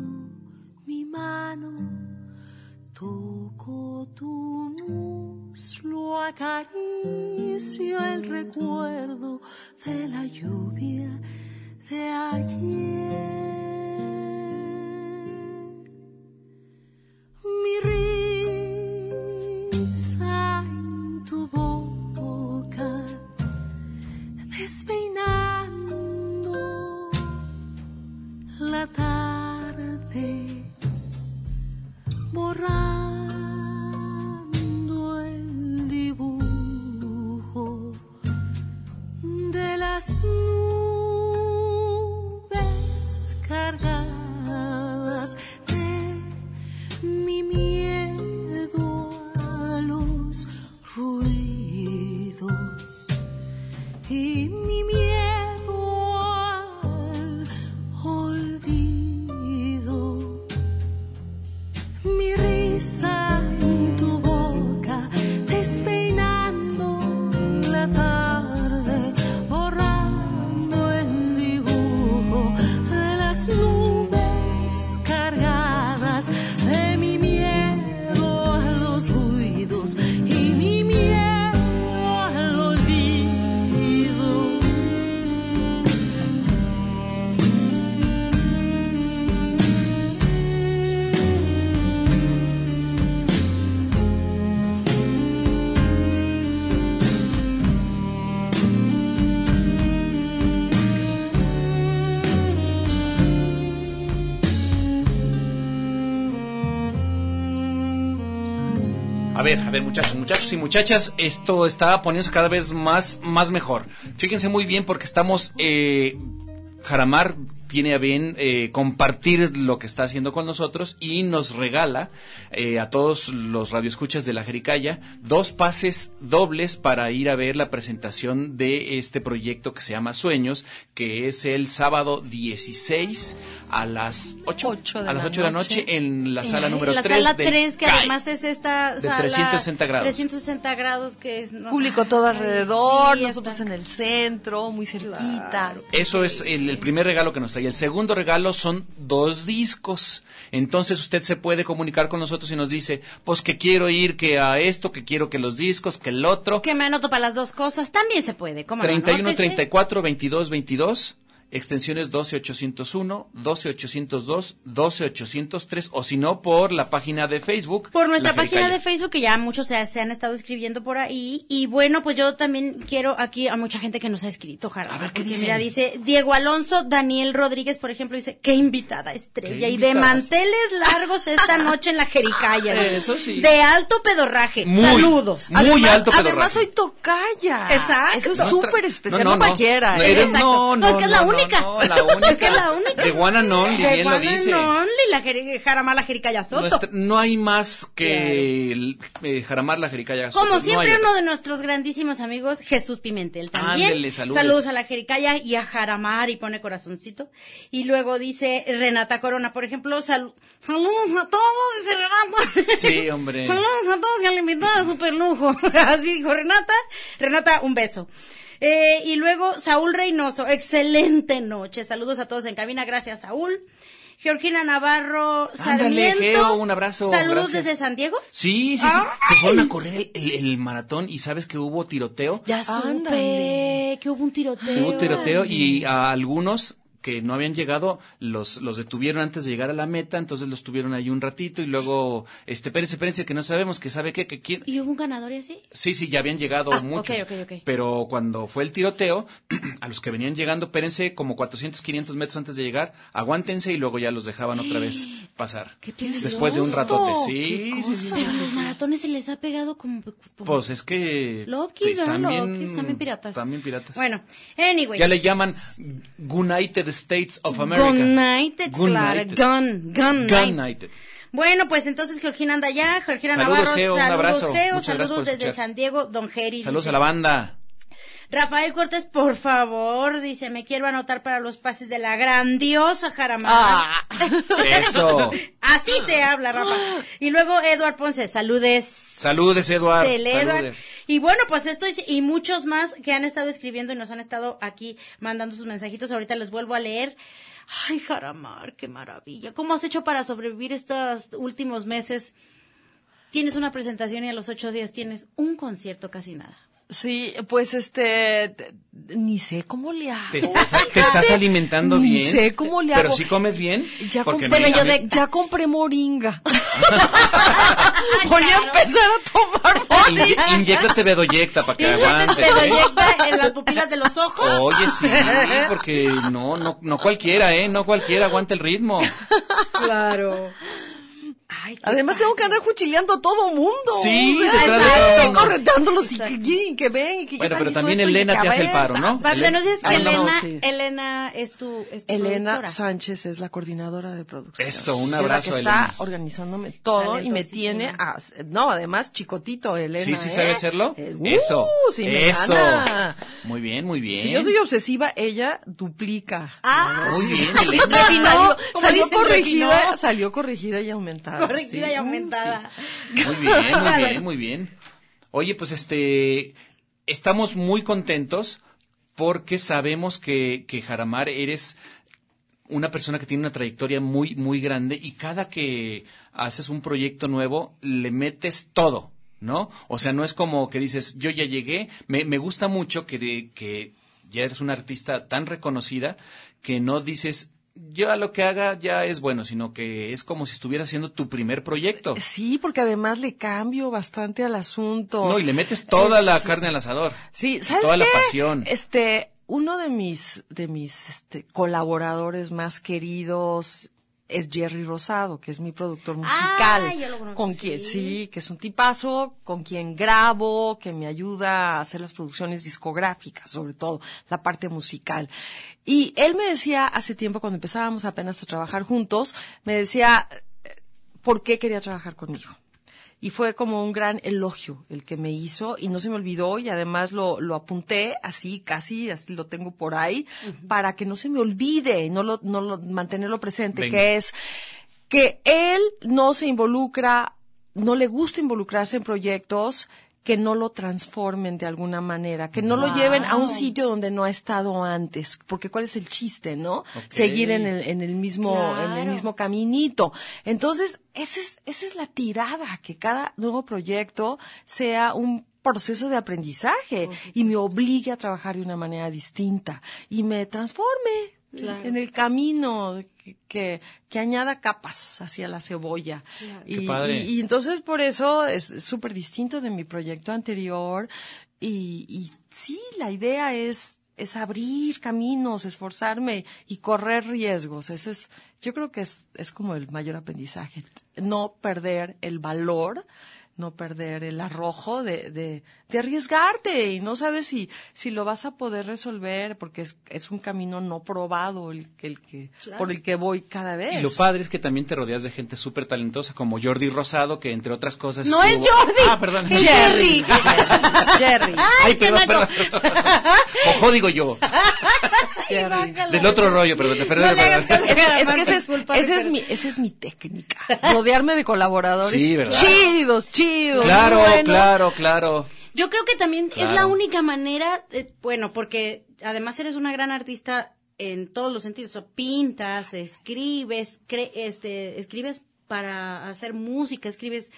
A ver, a ver, muchachos, muchachos y muchachas, esto está poniéndose cada vez más, más mejor. Fíjense muy bien porque estamos, eh, Jaramar tiene a bien eh, compartir lo que está haciendo con nosotros y nos regala eh, a todos los radioescuchas de la Jericaya dos pases dobles para ir a ver la presentación de este proyecto que se llama Sueños, que es el sábado 16 a las 8, Ocho de a las la 8 de la noche. en la sala En número la 3 sala del 3, que CAI. además es esta De sala 360 grados. 360 grados que es no, Público todo alrededor, sí, nosotros está- en el centro, muy cerquita. Claro. Eso es el, el primer regalo que nos trae. El segundo regalo son dos discos. Entonces usted se puede comunicar con nosotros y nos dice, pues que quiero ir, que a esto, que quiero que los discos, que el otro. Que me anoto para las dos cosas, también se puede. ¿cómo no? 31, Anótese. 34, 22, 22. Extensiones 12801, 12802, 12803 o si no por la página de Facebook. Por nuestra página de Facebook, que ya muchos se, se han estado escribiendo por ahí. Y bueno, pues yo también quiero aquí a mucha gente que nos ha escrito, Jara. A ver, ¿qué dicen? Mira, dice Diego Alonso Daniel Rodríguez, por ejemplo, dice, qué invitada estrella. Qué y de manteles largos esta noche en la Jericaya. dice. Eso sí. De alto pedorraje. Muy, Saludos. muy además, alto pedorraje. Además soy tocaya. Exacto. Eso es súper especial. no, No, no, no. cualquiera. No, ¿eh? eres- no, No, es no, que es la no, única. no, la única. Es que la única. De one and only, De bien lo one and dice. only, la Jeri- Jarama, la Jericaya Soto. Nuestra- no hay más que el- eh, Jaramar la Jericaya. Soto, Como no siempre, otra. uno de nuestros grandísimos amigos, Jesús Pimentel también. Ándele, saludos. a la Jericaya y a Jaramar y pone corazoncito. Y luego dice Renata Corona, por ejemplo, sal- saludos a todos, dice Renata. Sí, hombre. saludos a todos y a la invitada super lujo. Así dijo Renata. Renata, un beso. Eh, y luego Saúl Reynoso, excelente noche. Saludos a todos en cabina, gracias Saúl. Georgina Navarro Ándale, Sarmiento. Geo, un abrazo, Saludos gracias. desde San Diego. Sí, sí, sí. Se fueron a correr el, el- el maratón y sabes que hubo tiroteo. Ya supe Ándale. que hubo un tiroteo. Hubo tiroteo y a algunos que no habían llegado los los detuvieron antes de llegar a la meta, entonces los tuvieron ahí un ratito y luego este espérense, espérense que no sabemos que sabe qué que quién ¿Y hubo un ganador y así? Sí, sí, ya habían llegado Ah, muchos. ok, ok, ok. Pero cuando fue el tiroteo, a los que venían llegando, espérense como 400, 500 metros antes de llegar, aguántense y luego ya los dejaban otra vez pasar. Qué Después de un ratote. Sí, sí, sí, sí, Pero sí, los maratones se les ha pegado como... como- Pues es que están bien piratas. bien piratas. Bueno, anyway. Ya le llaman United States of America. United, claro. United. Gun, gun. United. Bueno, pues entonces Georgina anda allá, Georgina Saludos, Navarro, Geo, un saludos, abrazo. Geo, saludos desde. San Diego, Don Geri. Saludos dice. a la banda. Rafael Cortés, por favor, dice, me quiero anotar para los pases de la grandiosa Jaramar. Ah, Eso. Así se habla, Rafa. Y luego Eduard Ponce, saludes. Saludes, Eduard. Eduard. Y bueno, pues esto es- y muchos más que han estado escribiendo y nos han estado aquí mandando sus mensajitos. Ahorita les vuelvo a leer. Ay, Jaramar, qué maravilla. ¿Cómo has hecho para sobrevivir estos últimos meses? Tienes una presentación y a los ocho días tienes un concierto, casi nada. Sí, pues este, ni sé cómo le hago. ¿Te estás, te estás alimentando Ni bien? sé cómo le Pero hago. si comes bien. Ya, porque compré, no- a mí- ya compré moringa. Voy a empezar a tomar moringa. Inye- inyéctate bedoyecta para que aguantes. Te lo ¿eh? inyecta en las pupilas de los ojos. Oye, sí, porque no, no, no cualquiera, ¿eh? No cualquiera aguanta el ritmo. Claro. Ay, Además tengo que andar cuchileando a todo mundo. Sí, O sea, detrás corretándolos y que, que ven y que Bueno, pero también y Elena te hace el paro, ¿no? Que Ah, no, Elena. Elena es tu, es tu Elena productora. Sánchez es la coordinadora de producción. Eso, un Es la abrazo, que Elena. está organizándome todo y me tiene a, no, además chicotito Elena. Sí, sí ¿eh? sabe hacerlo. Eh, Eso. uh, sí Eso. gana. Muy bien, muy bien. Si yo soy obsesiva, ella duplica. Ah, Muy sí. bien, Elena. Salió, corregida, salió corregida y aumentada. Corregida sí. y aumentada. Muy bien, muy bien, muy bien. Oye, pues este, estamos muy contentos porque sabemos que, que Jaramar eres una persona que tiene una trayectoria muy, muy grande y cada que haces un proyecto nuevo le metes todo, ¿no? O sea, no es como que dices, yo ya llegué, me, me gusta mucho que, que ya eres una artista tan reconocida que no dices, yo a lo que haga ya es bueno, sino que es como si estuvieras haciendo tu primer proyecto. Sí, porque además le cambio bastante al asunto. No, y le metes toda Es- la carne al asador. Sí, ¿sabes Toda la qué? pasión. Este, uno de mis, de mis este, colaboradores más queridos es Jerry Rosado, que es mi productor musical. Ah, lo conozco, con quien, sí. sí, que es un tipazo, con quien grabo, que me ayuda a hacer las producciones discográficas, sobre todo, la parte musical. Y él me decía hace tiempo, cuando empezábamos apenas a trabajar juntos, me decía, eh, ¿por qué quería trabajar conmigo? Y fue como un gran elogio el que me hizo y no se me olvidó y además lo, lo apunté así, casi, así lo tengo por ahí, para que no se me olvide y no lo, no lo, mantenerlo presente, Venga. que es que él no se involucra, no le gusta involucrarse en proyectos que no lo transformen de alguna manera, que no lo lleven a un sitio donde no ha estado antes, porque cuál es el chiste, ¿no? Seguir en el, en el mismo, en el mismo caminito. Entonces, esa es, esa es la tirada, que cada nuevo proyecto sea un proceso de aprendizaje y me obligue a trabajar de una manera distinta y me transforme Claro. en el camino que, que, que añada capas hacia la cebolla. Y, Qué padre. y- y entonces por eso es súper distinto de mi proyecto anterior y, y sí, la idea es es abrir caminos, esforzarme y correr riesgos. Eso es, yo creo que es, es como el mayor aprendizaje. No perder el valor, no perder el arrojo de, de, de arriesgarte y no sabes si, si lo vas a poder resolver porque es, es un camino no probado el, que- el que, por el que voy cada vez. Y lo padre es que también te rodeas de gente súper talentosa como Jordi Rosado, que entre otras cosas. No es Jordi. Ah, perdón. Es Jerry. Jerry. Ay, qué perdón, perdón. Ojo, digo yo. Del otro rollo, perdón, perdón. Es, es que ese es, ese es mi, esa es mi técnica. Rodearme de colaboradores Sí, ¿verdad? chidos, chidos. Claro, buenos. claro, claro. Yo creo que también es la única manera, eh, bueno, porque además eres una gran artista en todos los sentidos. O sea, pintas, escribes, cre- este, escribes para hacer música, escribes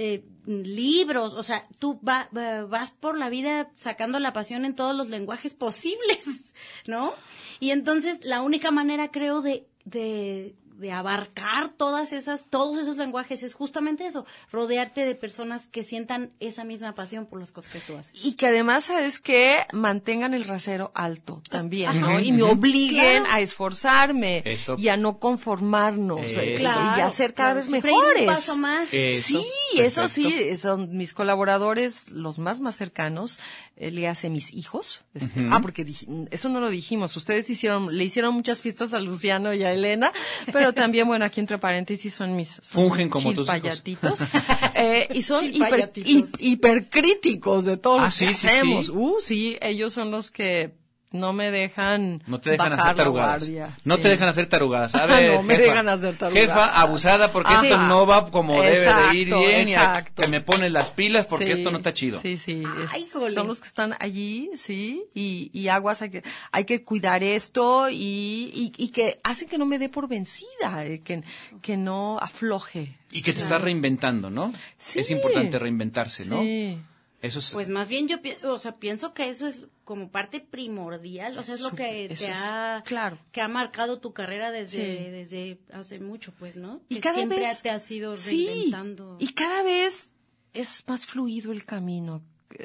eh, libros, o sea, tú va- va- vas por la vida sacando la pasión en todos los lenguajes posibles, ¿no? Y entonces la única manera, creo, de, de, de abarcar todas esas, todos esos lenguajes es justamente eso, rodearte de personas que sientan esa misma pasión por las cosas que tú haces. Y que además, ¿sabes qué? Mantengan el rasero alto también, ¿no? Y me obliguen Claro. a esforzarme Eso. y a no conformarnos Eso. eh, Claro, y a ser cada claro, vez siempre ir un mejores. paso más. Eso, sí, eso sí, son mis colaboradores, los más más cercanos, eh, le hace mis hijos. este, Ah, porque dij- eso no lo dijimos. Ustedes hicieron, le hicieron muchas fiestas a Luciano y a Elena, pero también, bueno, aquí entre paréntesis son mis son Fungen mis como tus hijos. Eh, y son hiper, Chilpayatitos. hi- hipercríticos de todo Ah, lo sí, que sí, hacemos. sí. Uh, sí, ellos son los que no me dejan No te dejan bajar hacer tarugadas. guardia. No Sí. te dejan hacer tarugadas. A Ah, ver, no me jefa, dejan hacer tarugadas. Jefa, abusada porque Ajá. esto no va como debe de ir Exacto, bien y a- exacto. que me ponen las pilas porque Sí, esto no está chido. Sí, sí. es- Ay, son los que están allí, sí. Y, y aguas, hay que, hay que cuidar esto y, y, y que hacen que no me dé por vencida, eh, que, que no afloje. Y que te estás reinventando, ¿no? Sí. Es importante reinventarse, ¿no? Sí. Eso es... Pues más bien yo o sea, pienso que eso es como parte primordial, o sea, es lo que te es- ha claro. que ha marcado tu carrera desde Sí. desde hace mucho, pues, ¿no? Y Que cada siempre vez te has ido sí, reinventando. y cada vez es más fluido el camino.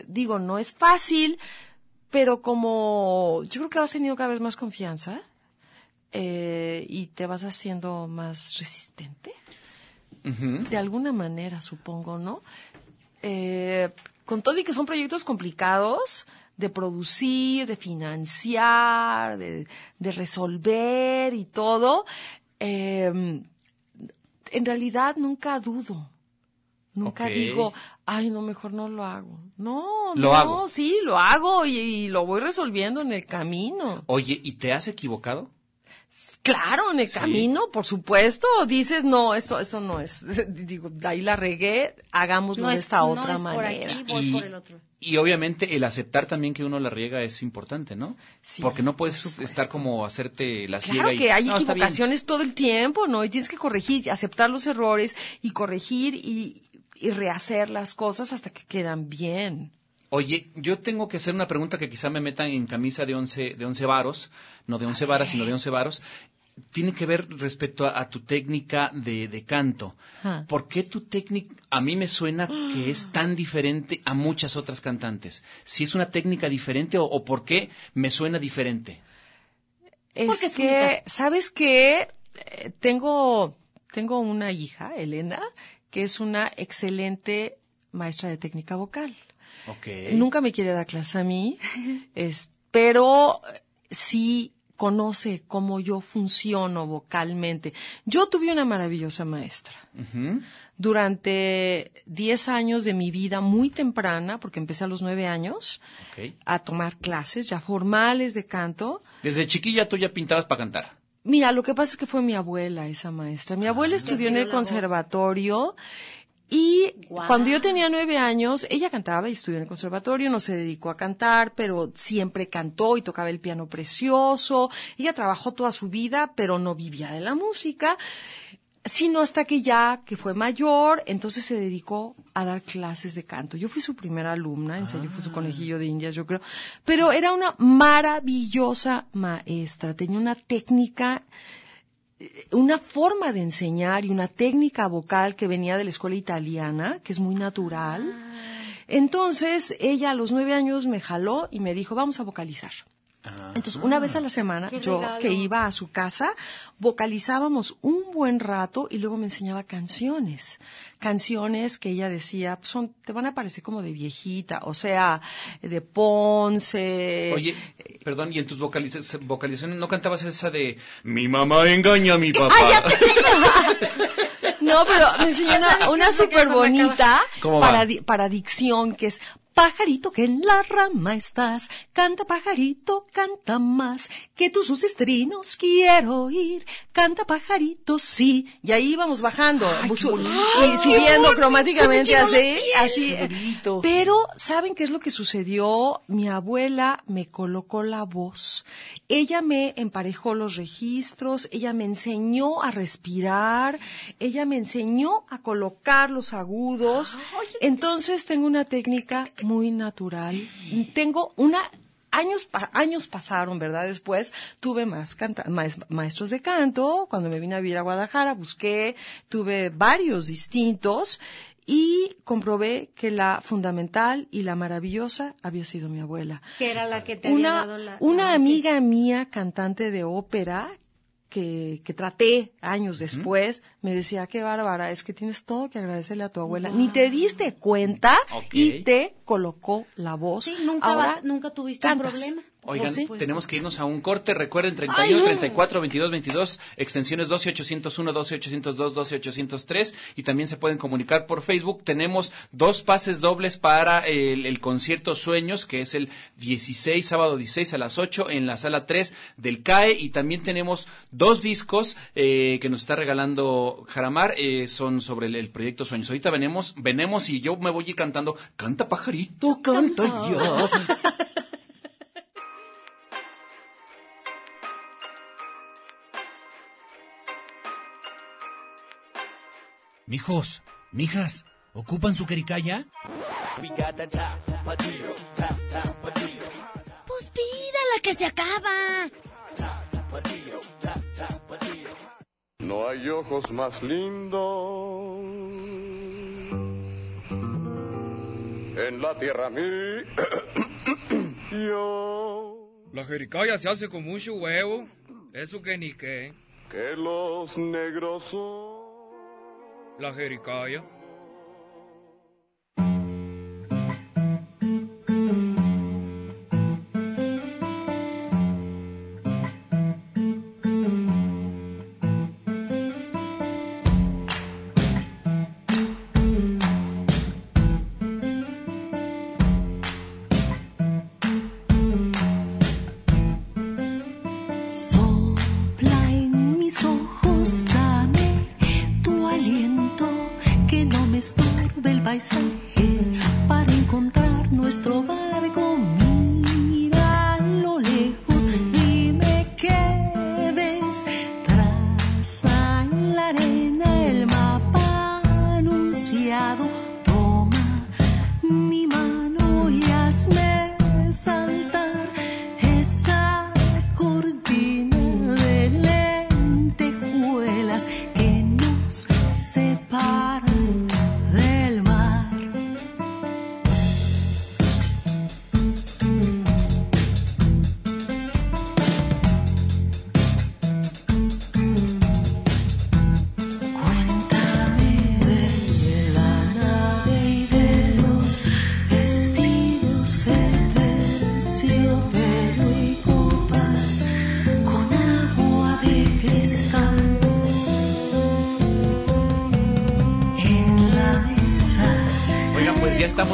Digo, no es fácil, pero como yo creo que has tenido cada vez más confianza eh, y te vas haciendo más resistente, de alguna manera, supongo, ¿no? Eh, con todo y que son proyectos complicados de producir, de financiar, de, de resolver y todo, eh, en realidad nunca dudo. Nunca digo, ay, no, mejor no lo hago. No, Lo no, hago. sí, lo hago y, y lo voy resolviendo en el camino. Oye, ¿y te has equivocado? Claro, en el Sí. camino, por supuesto. Dices, no, eso, eso no es. Digo, ahí la regué, hagámoslo no de es, esta no otra es por manera. aquí, voy Y, por el otro. y obviamente el aceptar también que uno la riega es importante, ¿no? Sí, Porque no puedes estar como hacerte la ciega Claro y que hay "No, está bien". equivocaciones todo el tiempo, ¿no? Y tienes que corregir, aceptar los errores y corregir y, y rehacer las cosas hasta que quedan bien. Oye, yo tengo que hacer una pregunta que quizá me metan en camisa de once, de once varos, no de once varas, sino de once varos. Tiene que ver respecto a, a tu técnica de, de canto. Ajá. ¿Por qué tu técnica, a mí me suena que es tan diferente a muchas otras cantantes? ¿Si es una técnica diferente o, o por qué me suena diferente? Es Porque es que, única. ¿sabes qué? Eh, tengo, tengo una hija, Elena, que es una excelente maestra de técnica vocal. Nunca me quiere dar clase a mí, es- pero sí conoce cómo yo funciono vocalmente. Yo tuve una maravillosa maestra. Durante 10 años de mi vida muy temprana, porque empecé a los 9 años, a tomar clases ya formales de canto. Desde chiquilla tú ya pintabas para cantar. Mira, lo que pasa es que fue mi abuela esa maestra. Mi abuela estudió en el voz. Y cuando yo tenía nueve años, ella cantaba y estudió en el conservatorio, no se dedicó a cantar, pero siempre cantó y tocaba el piano precioso. Ella trabajó toda su vida, pero no vivía de la música, sino hasta que ya que fue mayor, entonces se dedicó a dar clases de canto. Yo fui su primera alumna, en serio, fui su conejillo de indias, yo creo, pero era una maravillosa maestra, tenía una técnica una forma de enseñar y una técnica vocal que venía de la escuela italiana, que es muy natural. Entonces, ella a los nueve años me jaló y me dijo, vamos a vocalizar. Entonces, una vez a la semana, Qué yo regalo. que iba a su casa, vocalizábamos un buen rato y luego me enseñaba canciones. Canciones que ella decía, pues son, te van a parecer como de viejita, o sea, de Ponce. Oye, perdón, ¿y en tus vocaliza- vocalizaciones no cantabas esa de Mi mamá engaña a mi papá? No, pero me enseñó una, una súper bonita para, di- para dicción, que es Pajarito que en la rama estás, canta pajarito, canta más, que tus sus trinos quiero oír, canta pajarito, sí. Y ahí vamos bajando, y subiendo cromáticamente así, así. Pero, ¿saben qué es lo que sucedió? Mi abuela me colocó la voz. Ella me emparejó los registros, ella me enseñó a respirar, ella me enseñó a colocar los agudos. Entonces tengo una técnica muy natural. Tengo una años años pasaron, ¿verdad? Después tuve más canta- maes- maestros de canto. Cuando me vine a vivir a Guadalajara, busqué, tuve varios distintos y comprobé que la fundamental y la maravillosa había sido mi abuela. Que era la que te había Una, dado la... una ah, amiga mía, cantante de ópera, que, que traté años después, me decía, qué bárbara, es que tienes todo que agradecerle a tu abuela. Ni te diste cuenta y te colocó la voz. Sí, nunca, Ahora va- nunca tuviste un problema. Oigan, sí. tenemos que irnos a un corte. Recuerden, 31, Ay, no. 34, 22, 22, extensiones 12, 801, 12, 802, 12, 803. Y también se pueden comunicar por Facebook. Tenemos dos pases dobles para el, el concierto Sueños, que es el 16, sábado 16 a las 8 en la sala 3 del CAE. Y también tenemos dos discos eh, que nos está regalando Jaramar. eh, son sobre el, el proyecto Sueños. Ahorita venemos, venemos y yo me voy a ir cantando. Canta pajarito, canta ya. Mijos, mijas, ¿ocupan su quericaya? Pues pídala que se acaba. No hay ojos más lindos en la tierra mí. Yo La jericaya se hace con mucho huevo. Eso que ni qué. que los negros son. La jericaya.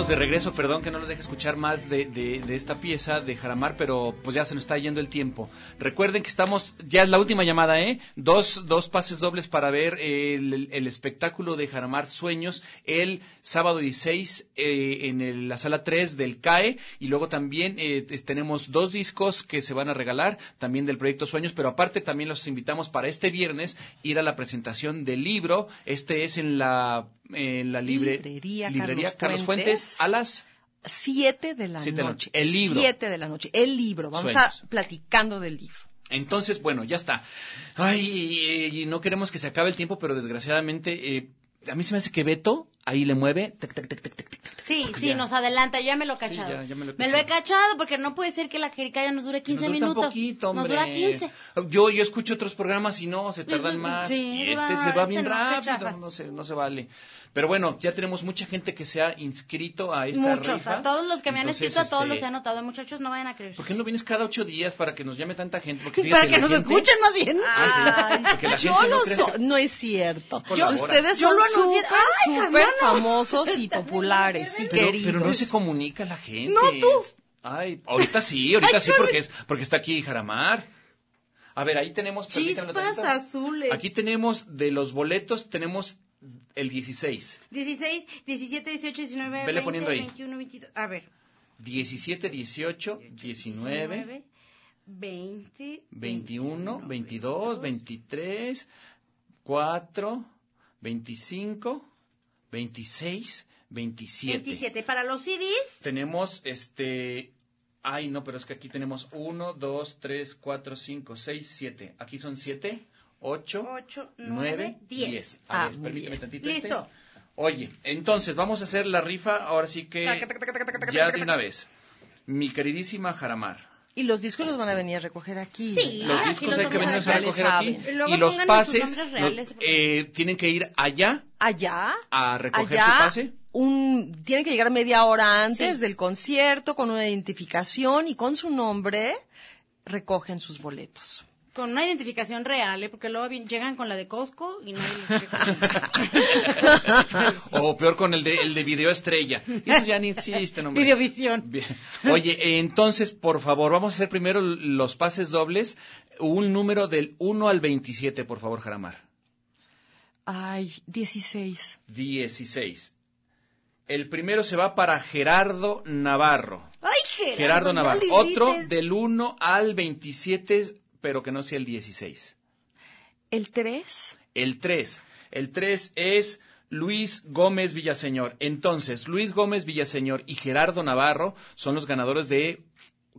De regreso, perdón que no los deje escuchar más de, de- de esta pieza de Jaramar, pero pues ya se nos está yendo el tiempo. Recuerden que estamos, ya es la última llamada, ¿eh? Dos, dos pases dobles para ver el, el espectáculo de Jaramar Sueños el sábado 16 eh, en el- la sala 3 del CAE y luego también eh, tenemos dos discos que se van a regalar también del proyecto Sueños, pero aparte también los invitamos para este viernes ir a la presentación del libro. Este es en la, en la libre- Librería librería Carlos Carlos Fuentes a las Siete de la Siete de la noche. El libro. De la noche. El libro. Vamos a estar platicando del libro. Entonces, bueno, ya está. Ay, y no queremos que se acabe el tiempo, pero desgraciadamente, eh, a mí se me hace que Beto ahí le mueve. tac, tac, tac, tac, tac, tac. Sí, sí, ya- nos adelanta. Yo ya me lo he cachado. ya- ya me lo he me lo he cachado porque no puede ser que la jericaya nos dure 15 Nos dura minutos. poquito, nos dura 15. Yo, yo escucho otros programas y no, se tardan más. Sí, y va, este se va este bien no, rápido, no se, no se vale. Pero bueno, ya tenemos mucha gente que se ha inscrito a esta Muchos. rifa. A todos los que me han Entonces, escrito, a todos este, los he anotado. Muchachos, no vayan a creer. ¿Por qué no vienes cada ocho días para que nos llame tanta gente? Porque Para que nos gente- escuchen más bien. Ah, sí, porque la Yo gente no so- que- no es cierto. Ustedes Yo son lo anuncié. Ay, Jasmine, famosos y populares y Pero, queridos. pero no se comunica la gente. No, tú. Ay, ahorita sí, ahorita sí, porque, es, porque está aquí Jaramar. A ver, ahí tenemos... Chispas azules. Aquí tenemos, de los boletos, tenemos el 16. 16, 17, 18, 19, Vele 20, poniendo ahí. 21, 22. A ver. 17, 18, 19, 19, 20, 21, 22, 23, 4, 25, 26, 27. 27. Para los CDs, Tenemos este. Ay, no, pero es que aquí tenemos 1, 2, 3, 4, 5, 6, 7. Aquí son 7, 8, 8, 9, 9, 10. 10. A Ah, ver, permíteme bien. tantito. Listo. este. Oye, entonces vamos a hacer la rifa ahora sí que. Ya de una vez. Mi queridísima Jaramar. Y los discos los van a venir a recoger aquí. Sí. Los Ah, discos aquí hay los que venirlos a recoger aquí. Y luego Y los pases eh, tienen que ir allá Allá. a recoger allá, su pase. Un, tienen que llegar media hora antes Sí. del concierto con una identificación y con su nombre recogen sus boletos. Con una identificación real, ¿eh? porque luego llegan con la de Costco y nadie les O peor con el de, el de video estrella. Eso ya ni existe, hombre. Videovisión. Bien. Oye, entonces, por favor, vamos a hacer primero los pases dobles. Un número del 1 al 27, por favor, Jaramar. Ay, 16. 16. El primero se va para Gerardo Navarro. Ay, Gerardo, Gerardo no Navarro. Otro del 1 al 27, pero que no sea el 16. ¿El 3? El 3. El 3 es Luis Gómez Villaseñor. Entonces, Luis Gómez Villaseñor y Gerardo Navarro son los ganadores de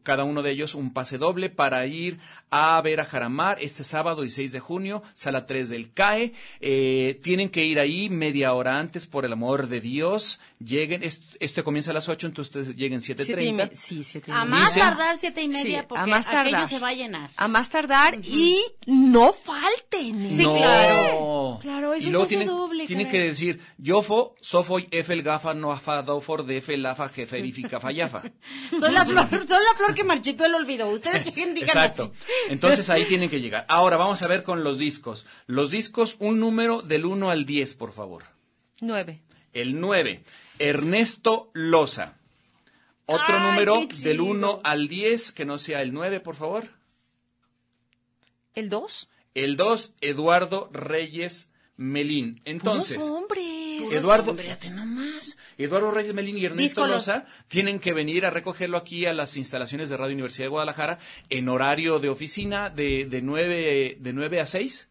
cada uno de ellos un pase doble para ir a ver a Jaramar este sábado 16 de junio, sala 3 del CAE. Eh, tienen que ir ahí media hora antes, por el amor de Dios. Lleguen, est- este comienza a las 8, entonces ustedes lleguen Siete y 7.30. me- sí, siete y A media. más Dicen- tardar siete y media, Sí, porque a más aquello tardar. se va a llenar. A más tardar y no falten. Sí, no. claro. Claro, es y un luego pase tienen, doble, tienen caray. que decir, Yofo, Sofoy, Efel, Gafa, Noafa, Dofor, Defe, Lafa, Jefe, Bifica, Fayafa. Soy la flor, soy la flor que marchito él olvidó. Ustedes lleguen, digan Exacto. así. Entonces ahí tienen que llegar. Ahora vamos a ver con los discos. Los discos, un número del 1 al 10, por favor. 9. El 9, Ernesto Loza. Otro Ay, número del 1 al 10, que no sea el 9, por favor. ¿El 2? El 2, Eduardo Reyes Melín. Entonces, hombres. Eduardo, fíjate nomás. Eduardo Reyes Melín y Ernesto Loza tienen que venir a recogerlo aquí a las instalaciones de Radio Universidad de Guadalajara en horario de oficina de, de, 9, de 9 a 6.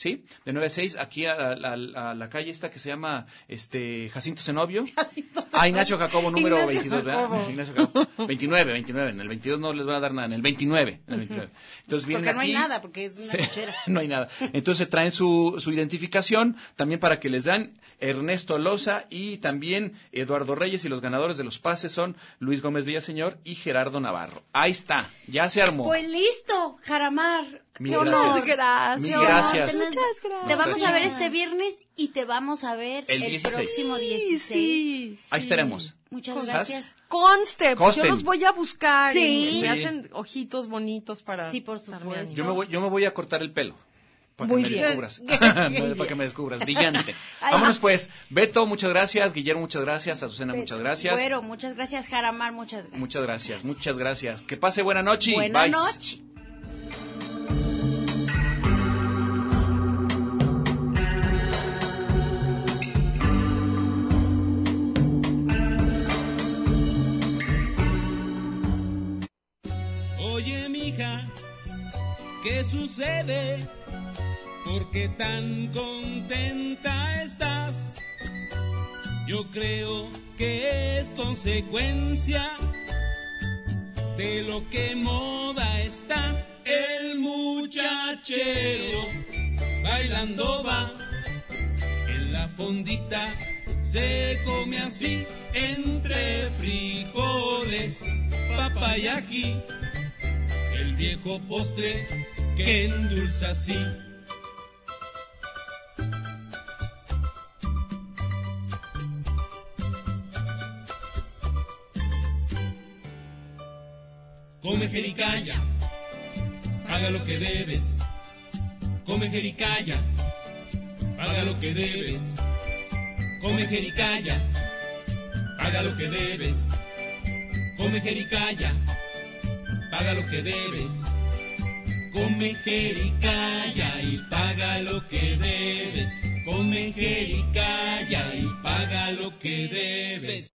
¿Sí? De 9 a 6, aquí a, a- a la calle esta que se llama este Jacinto Zenobio. Jacinto Ah, Ignacio Jacobo número Ignacio 22, ¿verdad? Ignacio Jacobo. 29, 29. En el 22 no les van a dar nada, en el 29. En el 29. Entonces vienen Porque no hay nada, porque es una cochera. no hay nada. Entonces traen su, su identificación también para que les dan Ernesto Loza y también Eduardo Reyes y los ganadores de los pases son Luis Gómez Villaseñor y Gerardo Navarro. Ahí está, ya se armó. Pues listo, Jaramar. Mil gracias. Gracias. Mil gracias. Te- Muchas gracias. Te vamos a ver este viernes y te vamos a ver El el, 16. próximo Sí, 16. sí, Ahí estaremos. Muchas gracias. Conste, pues yo los voy a buscar. Sí. y me Sí. hacen ojitos bonitos para. Sí, por supuesto. Yo me voy, yo me voy a cortar el pelo. Para que Muy me bien. descubras. para que me descubras. Brillante. Vámonos pues. Beto, muchas gracias. Guillermo, muchas gracias. Azucena, muchas gracias. Bueno, muchas gracias, Jaramar. Muchas gracias. Muchas gracias, muchas gracias. Que pase buena noche. y Buenas bye. noches. ¿Qué sucede? ¿Por qué tan contenta estás? Yo creo que es consecuencia de lo que moda está. El muchachero bailando va en la fondita. Se come así entre frijoles, papa y ají el viejo postre que endulza así. Come jericaya, paga lo que debes. Come jericaya, paga lo que debes. Come jericaya, paga lo que debes. Come jericaya, paga lo que debes. Come jericaya y paga lo que debes. Come jericaya y paga lo que debes.